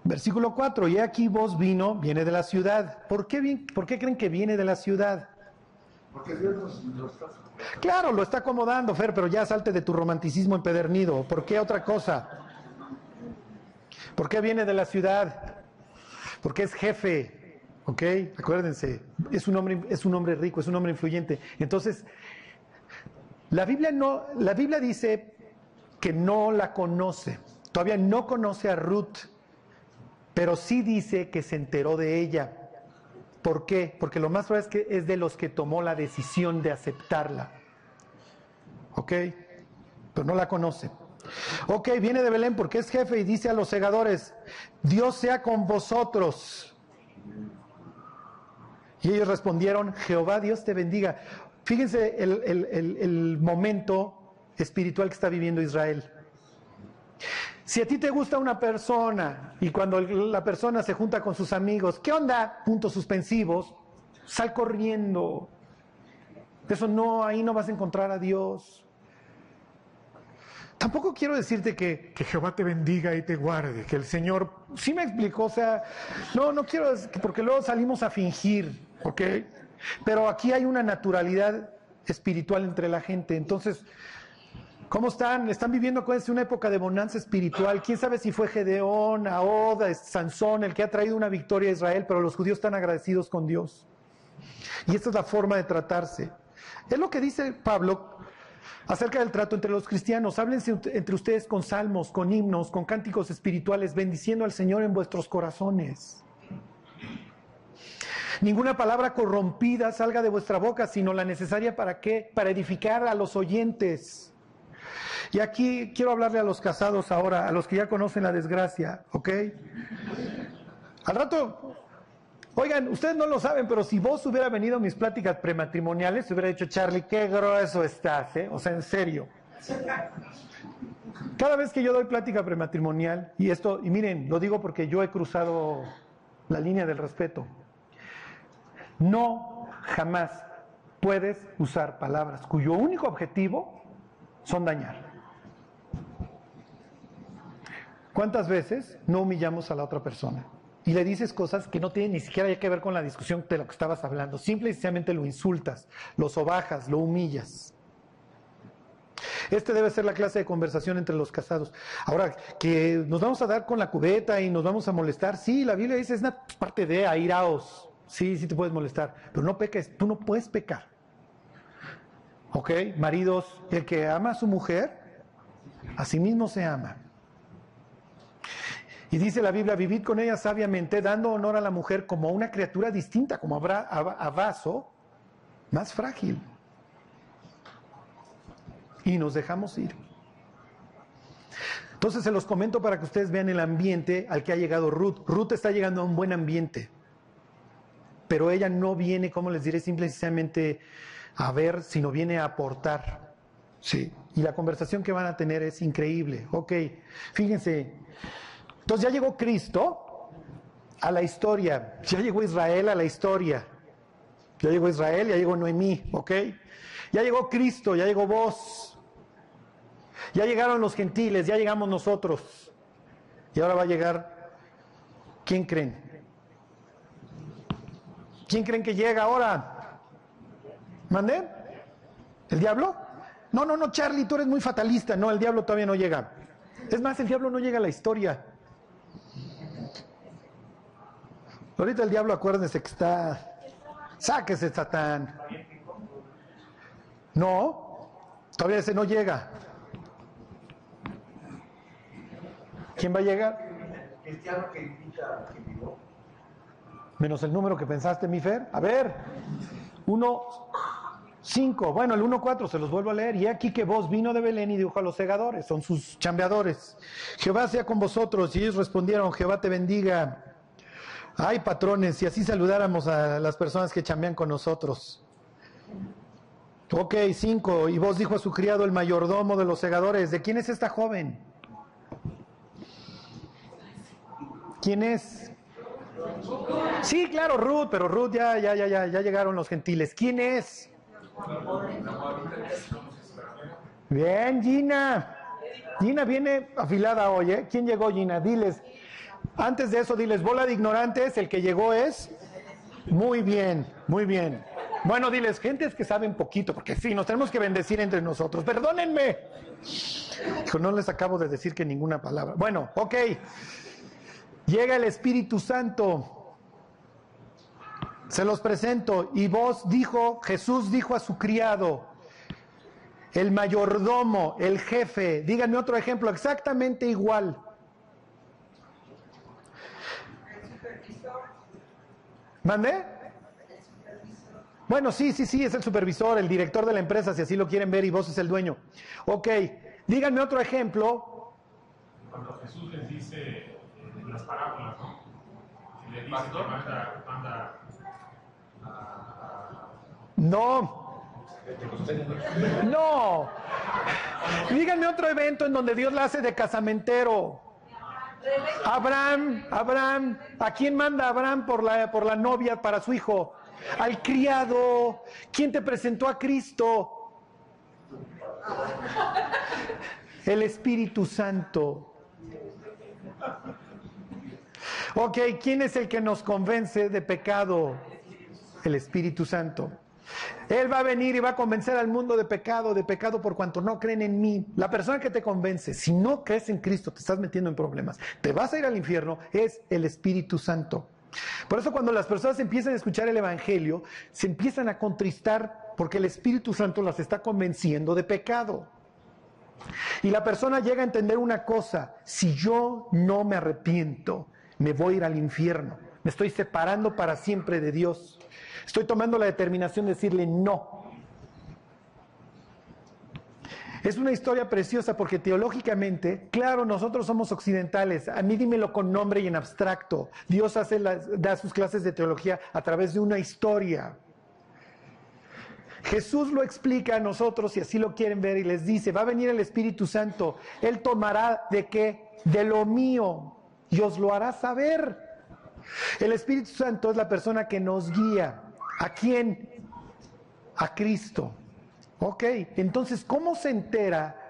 Versículo 4. Y aquí vos vino, viene de la ciudad. ¿Por qué, ¿Por qué creen que viene de la ciudad? Porque Dios nos, nos está... Claro, lo está acomodando, Fer, pero ya salte de tu romanticismo empedernido. ¿Por qué otra cosa? ¿Por qué viene de la ciudad? Porque es jefe, ¿ok? Acuérdense, es un hombre, es un hombre rico, es un hombre influyente. Entonces, la Biblia no, la Biblia dice que no la conoce, todavía no conoce a Ruth, pero sí dice que se enteró de ella. ¿Por qué? Porque lo más probable es que es de los que tomó la decisión de aceptarla. ¿Ok? Pero no la conoce. Ok, viene de Belén porque es jefe y dice a los segadores, Dios sea con vosotros. Y ellos respondieron, Jehová Dios te bendiga. Fíjense el, el momento espiritual que está viviendo Israel. Si a ti te gusta una persona y cuando la persona se junta con sus amigos, ¿qué onda? Puntos suspensivos, sal corriendo. Eso no, ahí no vas a encontrar a Dios. Tampoco quiero decirte que, Jehová te bendiga y te guarde, que el Señor, sí me explicó, o sea, no, no quiero, porque luego salimos a fingir, ¿ok? Pero aquí hay una naturalidad espiritual entre la gente, entonces, ¿cómo están? Están viviendo, acuérdense, una época de bonanza espiritual, quién sabe si fue Gedeón, Ahoda, Sansón, el que ha traído una victoria a Israel, pero los judíos están agradecidos con Dios. Y esta es la forma de tratarse. Es lo que dice Pablo acerca del trato entre los cristianos. Háblense entre ustedes con salmos, con himnos, con cánticos espirituales, bendiciendo al Señor en vuestros corazones. Ninguna palabra corrompida salga de vuestra boca, sino la necesaria para qué? Para edificar a los oyentes. Y aquí quiero hablarle a los casados ahora, a los que ya conocen la desgracia, ¿ok? Al rato Oigan, ustedes no lo saben, pero si vos hubiera venido a mis pláticas prematrimoniales, hubiera dicho, Charlie, qué grueso estás, ¿eh? O sea, en serio. Cada vez que yo doy plática prematrimonial, y esto, y miren, lo digo porque yo he cruzado la línea del respeto, no jamás puedes usar palabras cuyo único objetivo son dañar. ¿Cuántas veces no humillamos a la otra persona? Y le dices cosas que no tienen ni siquiera que ver con la discusión de lo que estabas hablando. Simple y sencillamente lo insultas, lo sobajas, lo humillas. Este debe ser la clase de conversación entre los casados. Ahora, que nos vamos a dar con la cubeta y nos vamos a molestar. Sí, la Biblia dice, es una parte de airaos. Sí, sí te puedes molestar, pero no peques, tú no puedes pecar. ¿Ok? Maridos, el que ama a su mujer, a sí mismo se ama. Y dice la Biblia, vivid con ella sabiamente, dando honor a la mujer como una criatura distinta, como a vaso más frágil. Y nos dejamos ir. Entonces se los comento para que ustedes vean el ambiente al que ha llegado Ruth. Ruth está llegando a un buen ambiente, pero ella no viene, como les diré, simplemente a ver, sino viene a aportar. Sí. Y la conversación que van a tener es increíble. Ok, fíjense, entonces ya llegó Cristo a la historia, ya llegó Israel a la historia. Ya llegó Israel, ya llegó Noemí, ¿ok? Ya llegó Cristo, ya llegó vos. Ya llegaron los gentiles, ya llegamos nosotros. Y ahora va a llegar, ¿quién creen? ¿Quién creen que llega ahora? ¿Mandé? ¿El diablo? No, no, no, Charlie, tú eres muy fatalista. No, el diablo todavía no llega. Es más, el diablo no llega a la historia. Ahorita el diablo, acuérdense que está. Sáquese, Satán. No, todavía ese no llega. ¿Quién va a llegar? Que Menos el número que pensaste, mi Fer. A ver, uno, cinco. Bueno, el uno, cuatro, se los vuelvo a leer. Y aquí que vos vino de Belén y dijo a los segadores, son sus chambeadores. Jehová sea con vosotros. Y ellos respondieron, Jehová te bendiga. Ay, patrones, si así saludáramos a las personas que chambean con nosotros. Ok, cinco. Y vos dijo a su criado el mayordomo de los segadores, ¿de quién es esta joven? ¿Quién es? Sí, claro, Ruth, pero Ruth ya, ya, ya, ya, ya llegaron los gentiles. ¿Quién es? Bien, Gina. Gina viene afilada hoy, ¿eh? ¿Quién llegó, Gina? Diles. Antes de eso, diles, bola de ignorantes, el que llegó es. Muy bien, muy bien. Bueno, diles, gentes que saben poquito, porque sí, nos tenemos que bendecir entre nosotros. Perdónenme. Hijo, no les acabo de decir que ninguna palabra. Bueno, ok. Llega el Espíritu Santo. Se los presento. Y vos dijo, Jesús dijo a su criado, el mayordomo, el jefe, díganme otro ejemplo exactamente igual. ¿Mande? Bueno, sí, sí, sí, es el supervisor, el director de la empresa, si así lo quieren ver, y vos es el dueño. Ok, díganme otro ejemplo. Cuando Jesús les dice en las parábolas, ¿no? Y le dice que manda, manda a- No, no. Díganme otro evento en donde Dios la hace de casamentero. Abraham, Abraham, ¿a quién manda Abraham por la, por la novia para su hijo? Al criado. ¿Quién te presentó a Cristo? El Espíritu Santo. Ok, ¿quién es el que nos convence de pecado? El Espíritu Santo. Él va a venir y va a convencer al mundo de pecado, de pecado por cuanto no creen en mí. La persona que te convence, si no crees en Cristo, te estás metiendo en problemas, te vas a ir al infierno, es el Espíritu Santo. Por eso cuando las personas empiezan a escuchar el Evangelio, se empiezan a contristar porque el Espíritu Santo las está convenciendo de pecado. Y la persona llega a entender una cosa, si yo no me arrepiento, me voy a ir al infierno, me estoy separando para siempre de Dios. Estoy tomando la determinación de decirle no. Es una historia preciosa porque teológicamente, claro, nosotros somos occidentales. A mí dímelo con nombre y en abstracto. Dios hace las- da sus clases de teología a través de una historia. Jesús lo explica a nosotros, si así lo quieren ver, y les dice, va a venir el Espíritu Santo, Él tomará de qué? De lo mío, y os lo hará saber. El Espíritu Santo es la persona que nos guía. ¿A quién? A Cristo. Ok, entonces, ¿cómo se entera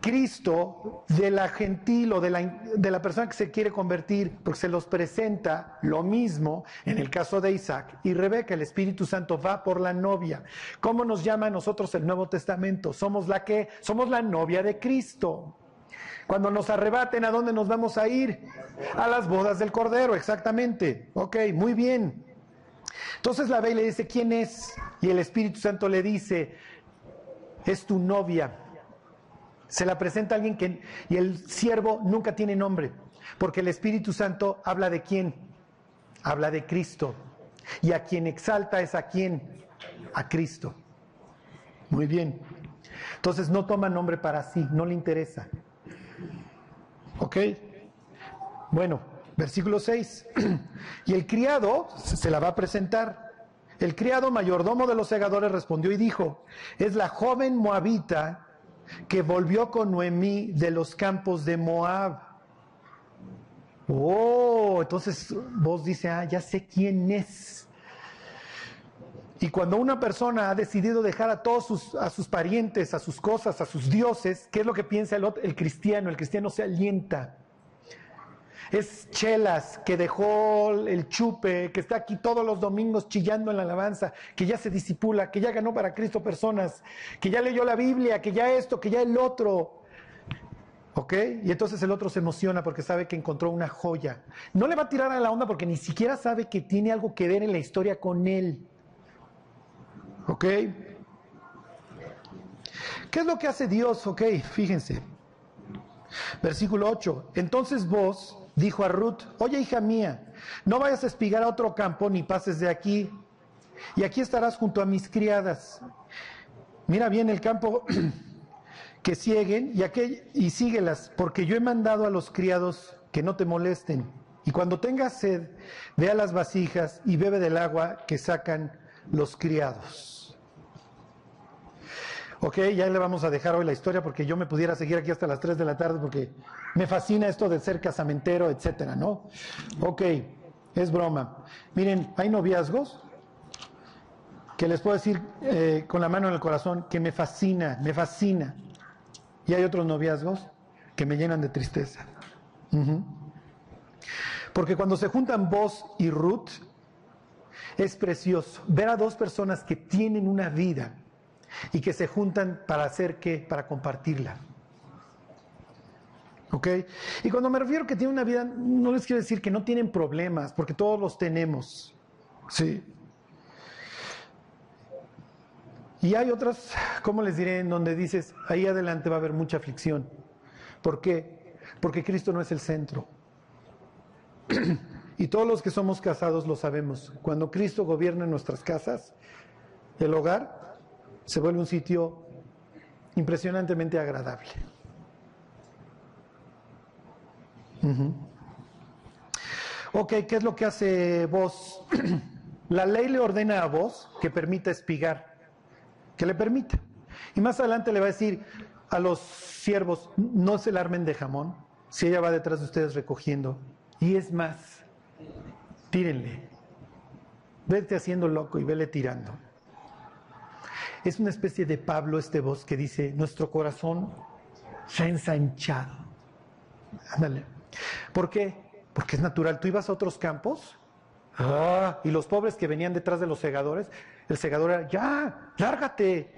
Cristo de la gentil o de la, de la persona que se quiere convertir? Porque se los presenta lo mismo en el caso de Isaac y Rebeca. El Espíritu Santo va por la novia. ¿Cómo nos llama a nosotros el Nuevo Testamento? Somos la que, somos la novia de Cristo. Cuando nos arrebaten, ¿a dónde nos vamos a ir? A las bodas del Cordero, exactamente. Ok, muy bien. Entonces la ve y le dice, ¿quién es? Y el Espíritu Santo le dice, es tu novia. Se la presenta alguien que... Y el siervo nunca tiene nombre, porque el Espíritu Santo habla de quién? Habla de Cristo. Y a quien exalta es a quién? A Cristo. Muy bien. Entonces no toma nombre para sí, no le interesa. ¿Ok? Bueno, versículo 6. y el criado se la va a presentar. El criado mayordomo de los segadores respondió y dijo, es la joven moabita que volvió con Noemí de los campos de Moab. Oh, entonces vos dice, ah, ya sé quién es. Y cuando una persona ha decidido dejar a todos sus, a sus parientes, a sus cosas, a sus dioses, ¿qué es lo que piensa el, otro- el cristiano? El cristiano se alienta. Es Chelas que dejó el chupe, que está aquí todos los domingos chillando en la alabanza, que ya se disipula, que ya ganó para Cristo personas, que ya leyó la Biblia, que ya esto, que ya el otro. ¿Ok? Y entonces el otro se emociona porque sabe que encontró una joya. No le va a tirar a la onda porque ni siquiera sabe que tiene algo que ver en la historia con él. ¿Ok? ¿Qué es lo que hace Dios? Ok, fíjense. Versículo 8. Entonces vos, dijo a Ruth, oye hija mía, no vayas a espigar a otro campo ni pases de aquí. Y aquí estarás junto a mis criadas. Mira bien el campo que siguen y, aquel, y síguelas, porque yo he mandado a los criados que no te molesten. Y cuando tenga sed, ve a las vasijas y bebe del agua que sacan los criados. Ok, ya le vamos a dejar hoy la historia porque yo me pudiera seguir aquí hasta las 3 de la tarde porque me fascina esto de ser casamentero, etcétera, ¿no? Ok, es broma. Miren, hay noviazgos que les puedo decir eh, con la mano en el corazón que me fascina, me fascina. Y hay otros noviazgos que me llenan de tristeza. Porque cuando se juntan vos y Ruth, es precioso ver a dos personas que tienen una vida y que se juntan para hacer qué, para compartirla. ¿Ok? Y cuando me refiero que tienen una vida, no les quiero decir que no tienen problemas, porque todos los tenemos. ¿Sí? Y hay otras, ¿cómo les diré? En donde dices, ahí adelante va a haber mucha aflicción. ¿Por qué? Porque Cristo no es el centro. y todos los que somos casados lo sabemos. Cuando Cristo gobierna nuestras casas, el hogar se vuelve un sitio impresionantemente agradable. Ok, ¿qué es lo que hace vos? La ley le ordena a vos que permita espigar, que le permita. Y más adelante le va a decir a los siervos, no se armen de jamón, si ella va detrás de ustedes recogiendo. Y es más, tírenle. Vete haciendo loco y vele tirando. Es una especie de Pablo este voz que dice, nuestro corazón se ha ensanchado. Ándale. ¿Por qué? Porque es natural. Tú ibas a otros campos ah, y los pobres que venían detrás de los segadores, el segador era, ya, lárgate.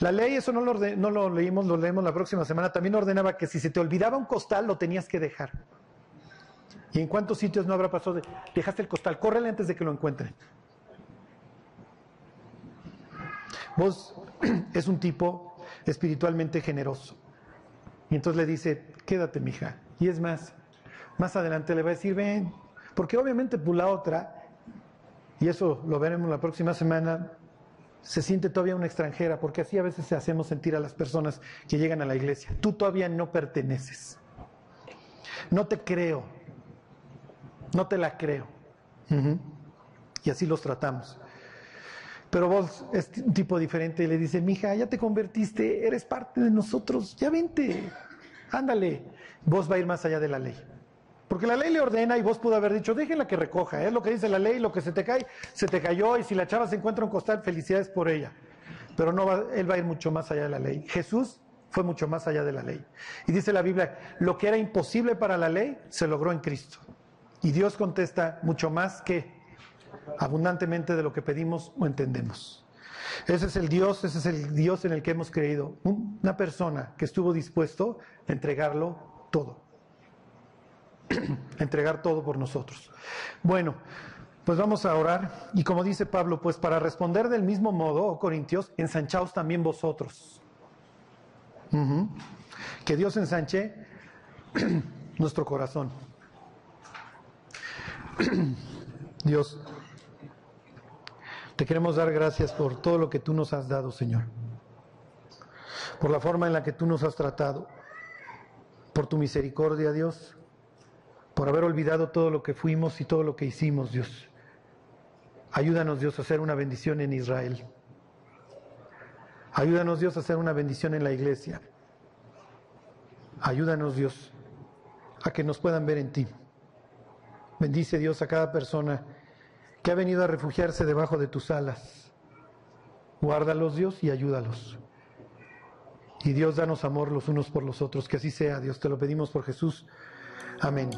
La ley, eso no lo, no lo leímos, lo leemos la próxima semana, también ordenaba que si se te olvidaba un costal, lo tenías que dejar. ¿Y en cuántos sitios no habrá pasado de, dejaste el costal, córrele antes de que lo encuentren? Vos es un tipo espiritualmente generoso. Y entonces le dice, quédate, mija. Y es más, más adelante le va a decir, ven, porque obviamente por la otra, y eso lo veremos la próxima semana, se siente todavía una extranjera, porque así a veces hacemos sentir a las personas que llegan a la iglesia. Tú todavía no perteneces. No te creo. No te la creo. Y así los tratamos. Pero vos es un tipo diferente y le dice, mija, ya te convertiste, eres parte de nosotros, ya vente, ándale. Vos va a ir más allá de la ley. Porque la ley le ordena y vos pudo haber dicho, déjenla que recoja, es lo que dice la ley, lo que se te cae, se te cayó y si la chava se encuentra un costal, felicidades por ella. Pero no va, él va a ir mucho más allá de la ley. Jesús fue mucho más allá de la ley. Y dice la Biblia, lo que era imposible para la ley se logró en Cristo. Y Dios contesta mucho más que abundantemente de lo que pedimos o entendemos. Ese es el Dios, ese es el Dios en el que hemos creído. Una persona que estuvo dispuesto a entregarlo todo. entregar todo por nosotros. Bueno, pues vamos a orar. Y como dice Pablo, pues para responder del mismo modo, oh Corintios, ensanchaos también vosotros. Que Dios ensanche nuestro corazón. Dios, te queremos dar gracias por todo lo que tú nos has dado, Señor. Por la forma en la que tú nos has tratado. Por tu misericordia, Dios por haber olvidado todo lo que fuimos y todo lo que hicimos, Dios. Ayúdanos, Dios, a hacer una bendición en Israel. Ayúdanos, Dios, a hacer una bendición en la iglesia. Ayúdanos, Dios, a que nos puedan ver en ti. Bendice, Dios, a cada persona que ha venido a refugiarse debajo de tus alas. Guárdalos, Dios, y ayúdalos. Y Dios, danos amor los unos por los otros. Que así sea, Dios, te lo pedimos por Jesús. Amén.